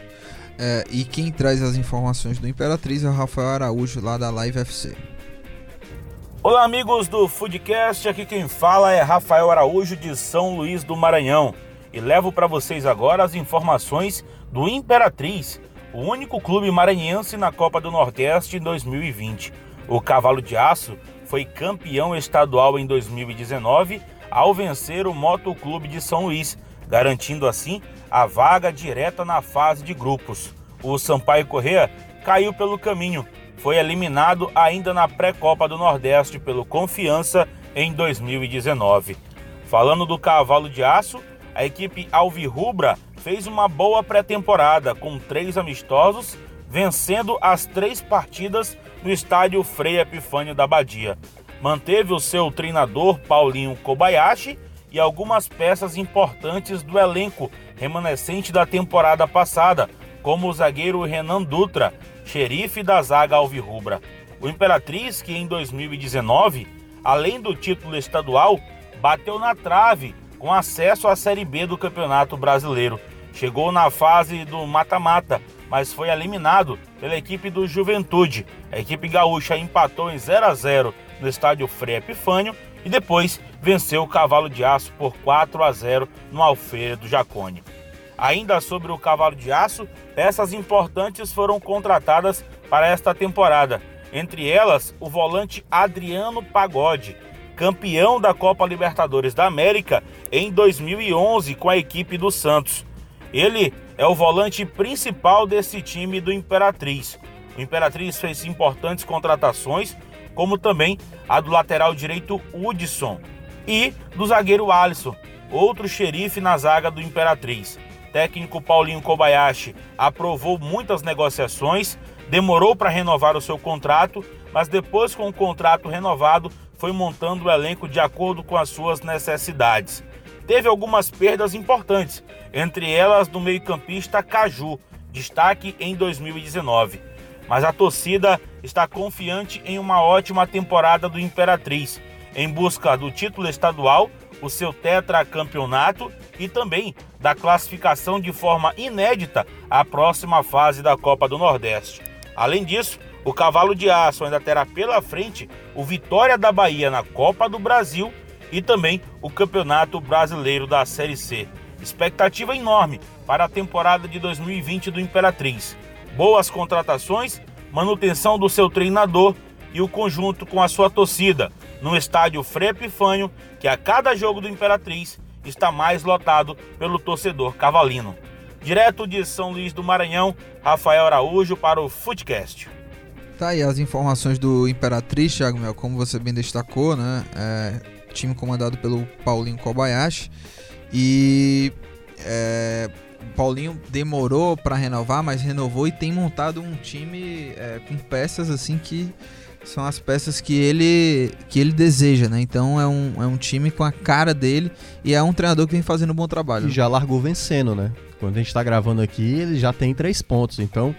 É, e quem traz as informações do Imperatriz é o Rafael Araújo, lá da Live FC. Olá, amigos do Foodcast. Aqui quem fala é Rafael Araújo, de São Luís do Maranhão. E levo para vocês agora as informações do Imperatriz, o único clube maranhense na Copa do Nordeste em 2020. O Cavalo de Aço foi campeão estadual em 2019 ao vencer o Motoclube de São Luís, garantindo assim a vaga direta na fase de grupos. O Sampaio Correa caiu pelo caminho, foi eliminado ainda na pré-copa do Nordeste pelo Confiança em 2019. Falando do Cavalo de Aço, a equipe Alvirrubra fez uma boa pré-temporada com três amistosos, vencendo as três partidas no estádio Frei Epifânio da Badia. Manteve o seu treinador Paulinho Kobayashi e algumas peças importantes do elenco remanescente da temporada passada, como o zagueiro Renan Dutra, xerife da zaga alvirrubra. O Imperatriz, que em 2019, além do título estadual, bateu na trave com acesso à Série B do Campeonato Brasileiro. Chegou na fase do mata-mata, mas foi eliminado pela equipe do Juventude. A equipe gaúcha empatou em 0 a 0 no estádio Frei Epifânio e depois venceu o Cavalo de Aço por 4 a 0 no Alfeira do Jacone. Ainda sobre o Cavalo de Aço, peças importantes foram contratadas para esta temporada. Entre elas, o volante Adriano Pagode, campeão da Copa Libertadores da América em 2011 com a equipe do Santos. Ele é o volante principal desse time do Imperatriz. O Imperatriz fez importantes contratações, como também a do lateral direito Hudson e do zagueiro Alisson, outro xerife na zaga do Imperatriz. Técnico Paulinho Kobayashi aprovou muitas negociações, demorou para renovar o seu contrato, mas depois com o contrato renovado foi montando o elenco de acordo com as suas necessidades teve algumas perdas importantes, entre elas do meio-campista Caju, destaque em 2019. Mas a torcida está confiante em uma ótima temporada do Imperatriz. Em busca do título estadual, o seu tetracampeonato e também da classificação de forma inédita à próxima fase da Copa do Nordeste. Além disso, o Cavalo de Aço ainda terá pela frente o Vitória da Bahia na Copa do Brasil e também o Campeonato Brasileiro da Série C. Expectativa enorme para a temporada de 2020 do Imperatriz. Boas contratações, manutenção do seu treinador e o conjunto com a sua torcida no estádio Frei Epifânio, que a cada jogo do Imperatriz está mais lotado pelo torcedor cavalino. Direto de São Luís do Maranhão, Rafael Araújo para o Footcast. Tá aí as informações do Imperatriz, Thiago Mel, como você bem destacou, né? É, time comandado pelo Paulinho Kobayashi. E é, Paulinho demorou para renovar, mas renovou e tem montado um time é, com peças assim que são as peças que ele que ele deseja, né? Então é um, é um time com a cara dele e é um treinador que vem fazendo um bom trabalho. E já largou vencendo, né? Quando a gente está gravando aqui, ele já tem três pontos. Então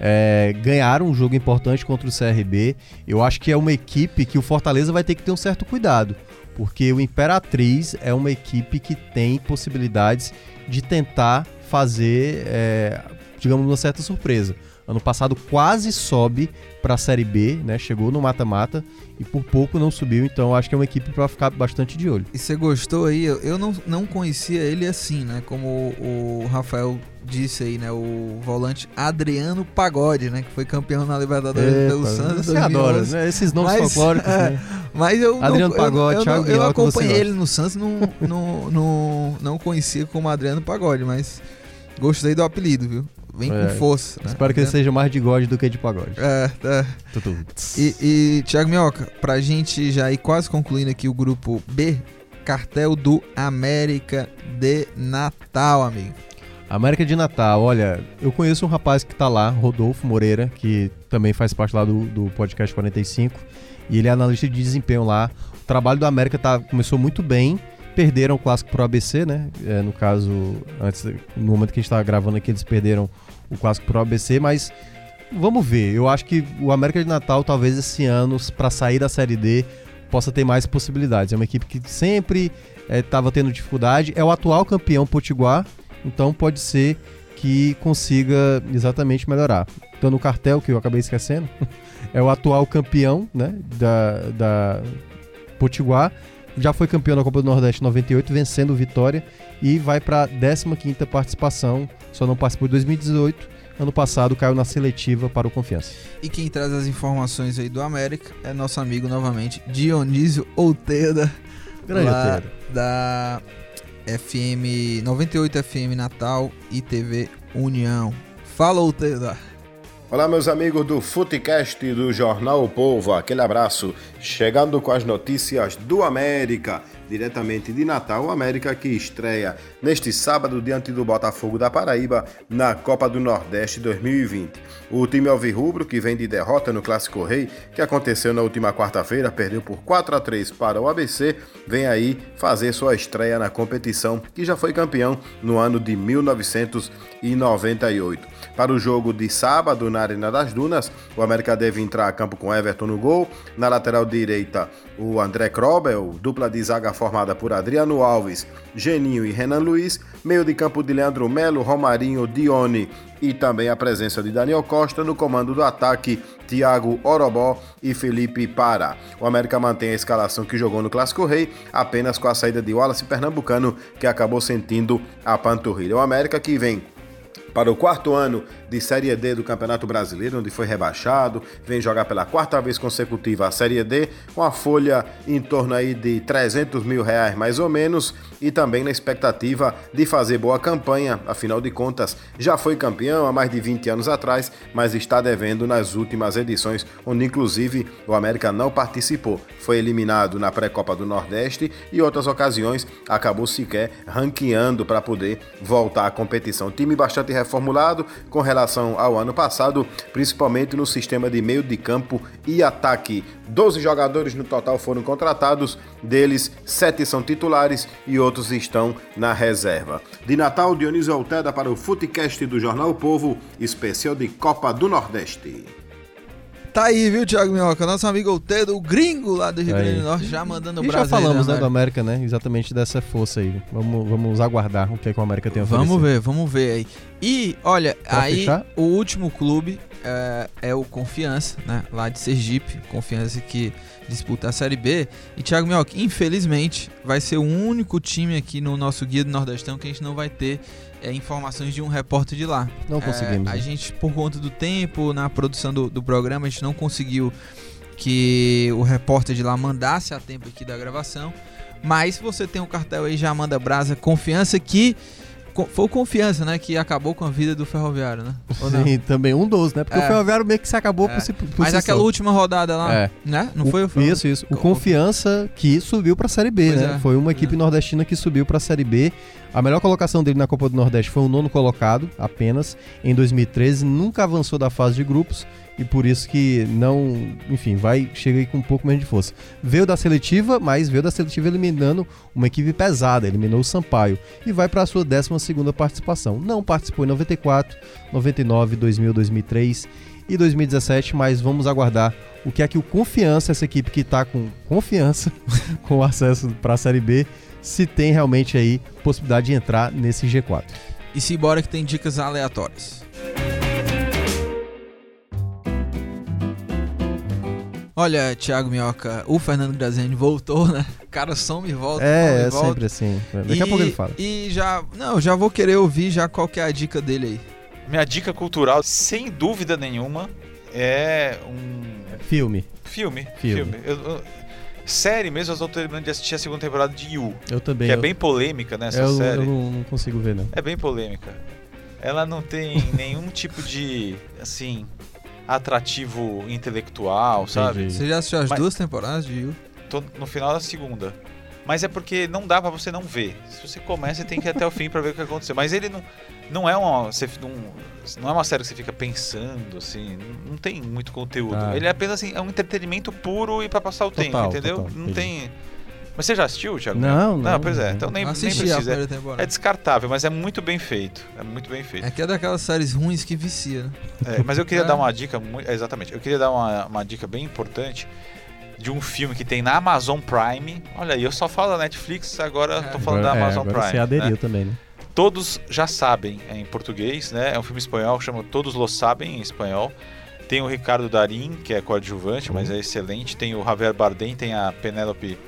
é, ganharam um jogo importante contra o CRB. Eu acho que é uma equipe que o Fortaleza vai ter que ter um certo cuidado, porque o Imperatriz é uma equipe que tem possibilidades de tentar fazer, é, digamos, uma certa surpresa. Ano passado quase sobe para a Série B, né? Chegou no mata-mata e por pouco não subiu, então acho que é uma equipe para ficar bastante de olho. E você gostou aí? Eu não, não conhecia ele assim, né? Como o Rafael disse aí, né? O volante Adriano Pagode, né? Que foi campeão na Libertadores Epa, pelo Santos. Você adora, né? Esses nomes mas, folclóricos, é, né? Mas eu Adriano não, Pagode, eu, Thiago eu, eu acompanhei ele no Santos, não, não, não, não conhecia como Adriano Pagode, mas gostei do apelido, viu? Vem é, com força. Né? Espero que ele seja mais de God do que de pagode. É, é. E, e Thiago Minhoca, pra gente já ir quase concluindo aqui o grupo B, cartel do América de Natal, amigo. América de Natal, olha, eu conheço um rapaz que tá lá, Rodolfo Moreira, que também faz parte lá do, do podcast 45, e ele é analista de desempenho lá. O trabalho do América tá, começou muito bem, perderam o clássico pro ABC, né? É, no caso, antes, no momento que a gente estava gravando aqui, eles perderam o clássico pro ABC, mas vamos ver. Eu acho que o América de Natal, talvez esse ano, para sair da Série D, possa ter mais possibilidades. É uma equipe que sempre estava é, tendo dificuldade. É o atual campeão Potiguar, então pode ser que consiga exatamente melhorar. Então, no cartel, que eu acabei esquecendo, é o atual campeão né, da, da Potiguar já foi campeão da Copa do Nordeste 98, vencendo o Vitória e vai para a 15ª participação, só não participou de 2018. Ano passado caiu na seletiva para o Confiança. E quem traz as informações aí do América é nosso amigo novamente, Dionísio Outeda. Grande Da FM 98 FM Natal e TV União. Fala, Outeda! Olá, meus amigos do Futecast do Jornal o Povo, aquele abraço. Chegando com as notícias do América, diretamente de Natal, o América que estreia neste sábado diante do Botafogo da Paraíba na Copa do Nordeste 2020. O time alvirrubro, que vem de derrota no Clássico Rei, que aconteceu na última quarta-feira, perdeu por 4 a 3 para o ABC, vem aí fazer sua estreia na competição, que já foi campeão no ano de 1998. Para o jogo de sábado na Arena das Dunas, o América deve entrar a campo com Everton no gol. Na lateral direita, o André Krobel, dupla de zaga formada por Adriano Alves, Geninho e Renan Luiz. Meio de campo de Leandro Melo, Romarinho, Dione e também a presença de Daniel Costa no comando do ataque, Thiago Orobó e Felipe Para. O América mantém a escalação que jogou no Clássico Rei, apenas com a saída de Wallace Pernambucano, que acabou sentindo a panturrilha. O América que vem para o quarto ano de Série D do Campeonato Brasileiro, onde foi rebaixado, vem jogar pela quarta vez consecutiva a Série D, com a folha em torno aí de 300 mil reais mais ou menos, e também na expectativa de fazer boa campanha, afinal de contas já foi campeão há mais de 20 anos atrás, mas está devendo nas últimas edições, onde inclusive o América não participou, foi eliminado na pré-copa do Nordeste e outras ocasiões acabou sequer ranqueando para poder voltar à competição. Time bastante reformulado com relação ao ano passado, principalmente no sistema de meio de campo e ataque. 12 jogadores no total foram contratados, deles 7 são titulares e outros estão na reserva. De Natal, Dionísio Alteda para o Futecast do Jornal o Povo, especial de Copa do Nordeste. Tá aí, viu, Thiago Minhoca? Nosso amigo Altedo, o gringo lá do Rio. Grande do Norte, já mandando o E já Brasil. falamos, né, do América, né? Exatamente dessa força aí. Vamos, vamos aguardar o que, é que o América tem a oferecer. Vamos ver, vamos ver aí. E, olha, Pra aí fechar? o último clube é, é o Confiança, né? Lá de Sergipe. Confiança que disputa a Série B. E, Thiago Minhoca, infelizmente, vai ser o único time aqui no nosso Guia do Nordestão que a gente não vai ter é, informações de um repórter de lá. Não É, conseguimos. a né? gente, por conta do tempo, na produção do, do programa, a gente não conseguiu que o repórter de lá mandasse a tempo aqui da gravação. Mas se você tem um cartel aí, já manda brasa. Confiança que. Foi o Confiança, né? Que acabou com a vida do Ferroviário, né? Sim, também um dos, né? Porque É. o Ferroviário meio que se acabou É. por si, por Mas si aquela só. última rodada lá, É. né? Não O- foi o Ferro- Isso, isso. O Co- Confiança que subiu pra Série B, Pois né? é. Foi uma equipe nordestina que subiu pra Série B. A melhor colocação dele na Copa do Nordeste foi o nono colocado, apenas, em 2013. Nunca avançou da fase de grupos e por isso que não. Enfim, vai chega aí com um pouco menos de força. Veio da seletiva, mas veio da seletiva eliminando uma equipe pesada, eliminou o Sampaio e vai para a sua 12 participação. Não participou em 94, 99, 2000, 2003 e 2017, mas vamos aguardar o que é que o Confiança, essa equipe que tá com confiança com acesso para a Série B, se tem realmente aí possibilidade de entrar nesse G4. E se embora que tem dicas aleatórias. Olha, Thiago Minhoca, o Fernando Graziani voltou, né? O cara some e volta. É, e é volta. sempre assim. Daqui e, a pouco ele fala. E já. Não, já vou querer ouvir já qual que é a dica dele aí. Minha dica cultural, sem dúvida nenhuma, é um Filme. filme. Filme. Eu- eu- série mesmo, eu estou terminando de assistir a segunda temporada de You, Eu também. que é eu- bem polêmica nessa eu, série. eu não, não consigo ver, não. É bem polêmica. Ela não tem nenhum tipo de, assim, atrativo intelectual, sabe? Entendi. Você já assistiu as Mas- duas temporadas de You? Tô no final da segunda. Mas é porque não dá pra você não ver. Se você começa, você tem que ir até o fim pra ver o que aconteceu. Mas ele não, não é uma. Você não, não é uma série que você fica pensando, assim. Não tem muito conteúdo. Ah. Ele é apenas assim, é um entretenimento puro e pra passar o tempo, Total, entendeu? total, não entendi. tem. Mas você já assistiu, Thiago? Não, não, pois é. não. Então nem, nem a precisa. primeira É, temporada. é descartável, mas é muito bem feito. É muito bem feito. É que é daquelas séries ruins que vicia, né? É, mas eu queria É. dar uma dica, é, exatamente, eu queria dar uma, uma dica bem importante de um filme que tem na Amazon Prime. Olha aí, eu só falo da Netflix, agora eu tô falando Agora- da é, Amazon agora Prime. Você aderiu né? também, né? Todos já sabem é em português, né? É um filme espanhol que chama Todos Lo Sabem em espanhol. Tem o Ricardo Darim, que é coadjuvante, mas é excelente. Tem o Javier Bardem, tem a Penélope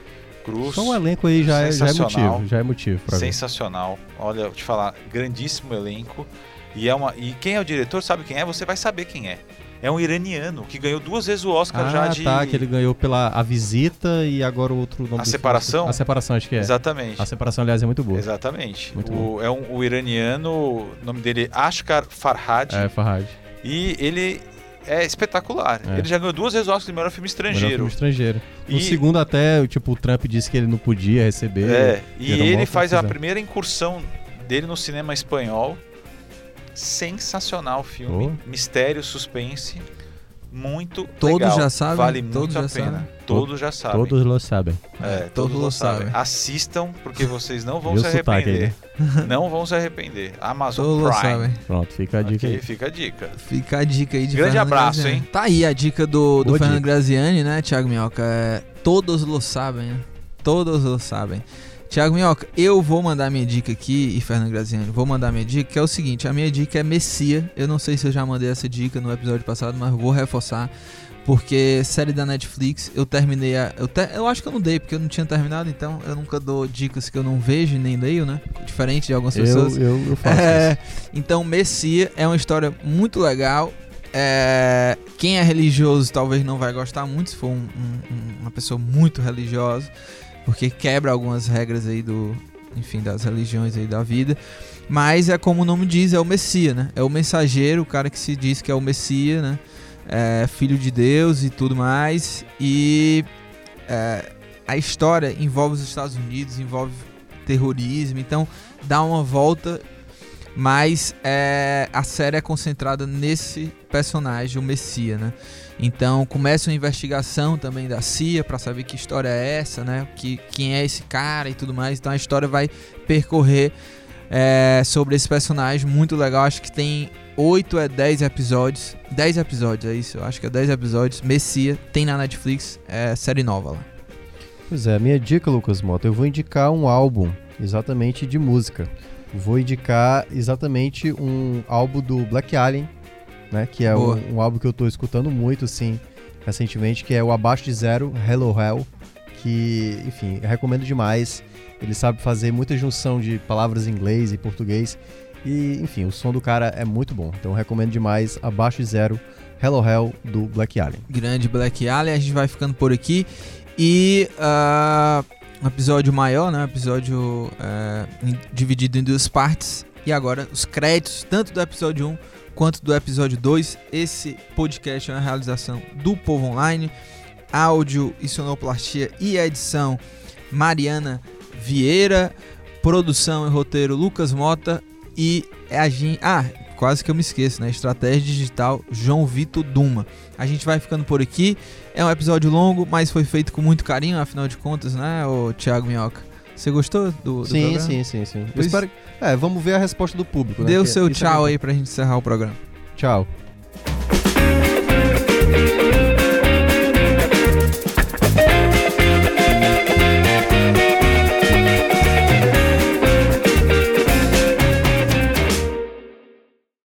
Cruz. Só um elenco aí já é, já é motivo. Já é motivo. Sensacional. Olha, vou te falar, grandíssimo elenco. E é uma e quem é o diretor, sabe quem é? Você vai saber quem é. É um iraniano que ganhou duas vezes o Oscar Ah, já de tá, que ele ganhou pela A Visita e agora o outro nome A do filme. Separação? A Separação, acho que é. Exatamente. A Separação, aliás, é muito boa. Exatamente. Muito O- é um, o iraniano, o nome dele é Ashkar Farhad. É, Farhad. E ele é espetacular. É. Ele já ganhou duas vezes o Oscar de melhor filme Melhor estrangeiro. filme estrangeiro. No E- segundo até, tipo, o Trump disse que ele não podia receber. É, e ele faz a primeira incursão dele no cinema espanhol. Sensacional o filme. Mistério, suspense. Muito Todos legal. já sabem? Vale Todos muito a já pena. sabem? Todos já sabem. Todos lo sabem. É, Todos todos, lo sabem. sabem. Assistam, porque vocês não vão se arrepender. Não vão se arrepender. Amazon Todos Prime. sabem. Pronto, fica a dica Ok, aí. fica a dica. Fica a dica aí de Grande Fernando abraço, Graziani. hein? Tá aí a dica do, do Boa Fernando dica. Graziani, né, Thiago Minhoca? É, todos lo sabem, né? Todos lo sabem. Thiago Minhoca, eu vou mandar minha dica aqui, e Fernando Graziani, vou mandar minha dica, que é o seguinte, a minha dica é Messia. Eu não sei se eu já mandei essa dica no episódio passado, mas vou reforçar. Porque série da Netflix, eu terminei a. Eu, te- eu acho que eu não dei, porque eu não tinha terminado, então eu nunca dou dicas que eu não vejo e nem leio, né? Diferente de algumas Eu, pessoas. eu, eu faço É, isso. então, Messia é uma história muito legal. É, quem é religioso talvez não vai gostar muito, se for um- um- uma pessoa muito religiosa, porque quebra algumas regras aí do, enfim, das religiões aí da vida. Mas é como o nome diz, é o Messias, né? É o mensageiro, o cara que se diz que é o Messias, né? É filho de Deus e tudo mais. E é, a história envolve os Estados Unidos, envolve terrorismo, então dá uma volta mas é, a série é concentrada nesse personagem, o Messias, né? Então começa uma investigação também da CIA para saber que história é essa, né? Que, quem é esse cara e tudo mais. Então a história vai percorrer é, sobre esse personagem muito legal. Acho que tem 8 é 10 episódios. 10 episódios, é isso. Eu acho que é 10 episódios. Messia, tem na Netflix, é série nova lá. Pois é, minha dica, Lucas Mota, eu vou indicar um álbum exatamente de música. Vou indicar exatamente um álbum do Black Alien, né? Que é um, um álbum que eu tô escutando muito, assim, recentemente, que é o Abaixo de Zero, Hello Hell. Que, enfim, recomendo demais. Ele sabe fazer muita junção de palavras em inglês e português. E, enfim, o som do cara é muito bom. Então eu recomendo demais Abaixo de Zero, Hello Hell, do Black Alien. Grande Black Alien, a gente vai ficando por aqui. E ah, um episódio maior, né? Um episódio eh, dividido em duas partes. E agora os créditos, tanto do episódio 1 quanto do episódio 2. Esse podcast é uma realização do Povo Online. Áudio e sonoplastia e edição Mariana Vieira. Produção e roteiro Lucas Mota. E a gente. Ah, quase que eu me esqueço, né? Estratégia digital João Vitor Duma. A gente vai ficando por aqui. É um episódio longo, mas foi feito com muito carinho, afinal de contas, né, o Thiago Minhoca? Você gostou do, do Sim, programa? sim, sim, sim. Eu espero... É, vamos ver a resposta do público, né? Dê o seu isso é tchau muito- aí pra gente encerrar o programa. Tchau.